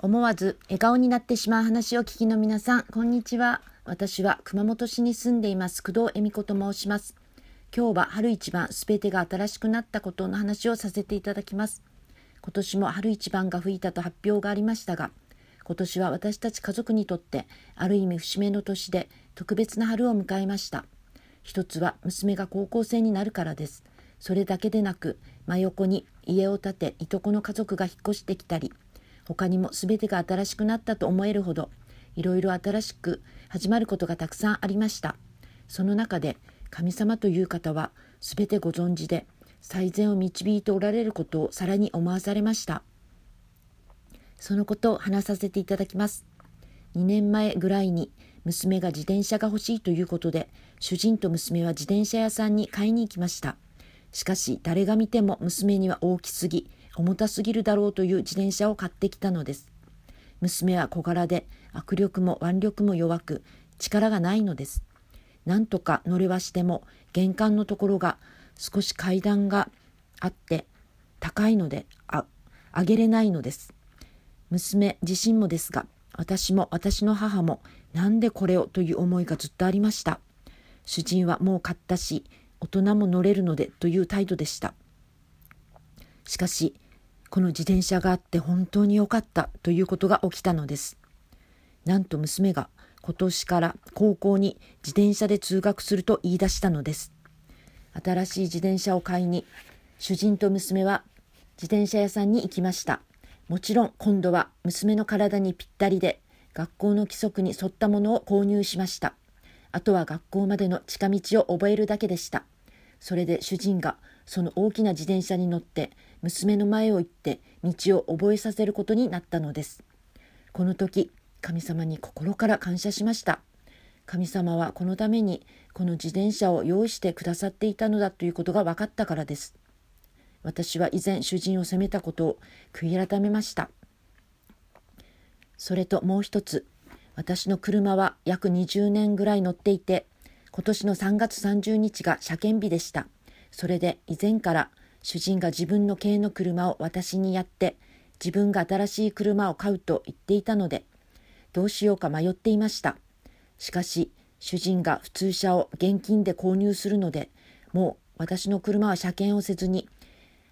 思わず笑顔になってしまう話を聞きの皆さん、こんにちは。私は熊本市に住んでいます工藤恵美子と申します。今日は春一番すべてが新しくなったことの話をさせていただきます。今年も春一番が吹いたと発表がありましたが、今年は私たち家族にとってある意味節目の年で特別な春を迎えました。一つは娘が高校生になるからです。それだけでなく、真横に家を建て、いとこの家族が引っ越してきたり、他にも全てが新しくなったと思えるほどいろいろ新しく始まることがたくさんありました。その中で神様という方は全てご存知で最善を導いておられることをさらに思わされました。そのことを話させていただきます。2年前ぐらいに娘が自転車が欲しいということで主人と娘は自転車屋さんに買いに行きました。しかし誰が見ても娘には大きすぎ重たすぎるだろうという自転車を買ってきたのです。娘は小柄で握力も腕力も弱く力がないのです。なんとか乗れはしても玄関のところが少し階段があって高いのであ上げれないのです。娘自身もですが私も私の母もなんでこれをという思いがずっとありました。主人はもう買ったし大人も乗れるのでという態度でした。しかしこの自転車があって本当に良かったということが起きたのです。なんと娘が今年から高校に自転車で通学すると言い出したのです。新しい自転車を買いに主人と娘は自転車屋さんに行きました。もちろん今度は娘の体にぴったりで学校の規則に沿ったものを購入しました。あとは学校までの近道を覚えるだけでした。それで主人がその大きな自転車に乗って娘の前を行って道を覚えさせることになったのです。この時、神様に心から感謝しました。神様はこのためにこの自転車を用意してくださっていたのだということが分かったからです。私は以前主人を責めたことを悔い改めました。それともう一つ、私の車は約20年ぐらい乗っていて、今年の3月30日が車検日でした。それで以前から主人が自分の軽の車を私にやって自分が新しい車を買うと言っていたのでどうしようか迷っていました。しかし主人が普通車を現金で購入するのでもう私の車は車検をせずに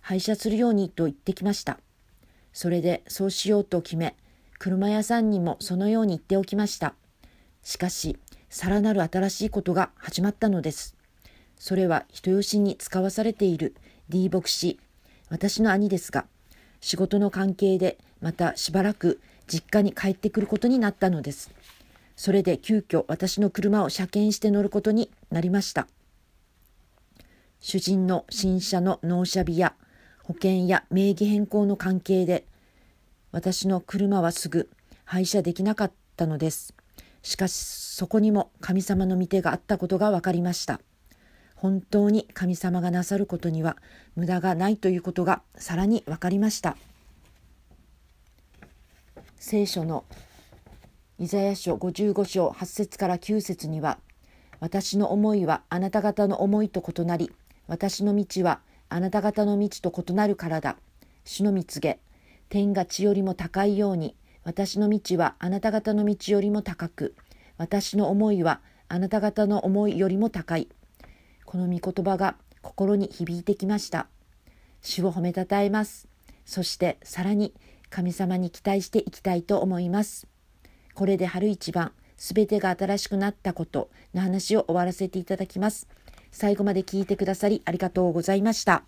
廃車するようにと言ってきました。それでそうしようと決め車屋さんにもそのように言っておきました。しかしさらなる新しいことが始まったのです。それは人吉に使わされている D 牧師、私の兄ですが、仕事の関係でまたしばらく実家に帰ってくることになったのです。それで急遽私の車を車検して乗ることになりました。主人の新車の納車日や保険や名義変更の関係で私の車はすぐ廃車できなかったのです。しかしそこにも神様の御手があったことが分かりました。本当に神様がなさることには無駄がないということがさらに分かりました。聖書のイザヤ書55章8節から9節には私の思いはあなた方の思いと異なり私の道はあなた方の道と異なるからだ。主の蜜げ天が地よりも高いように私の道はあなた方の道よりも高く私の思いはあなた方の思いよりも高い。この御言葉が心に響いてきました。主を褒めたたえます。そしてさらに神様に期待していきたいと思います。これで春一番、すべてが新しくなったことの話を終わらせていただきます。最後まで聞いてくださりありがとうございました。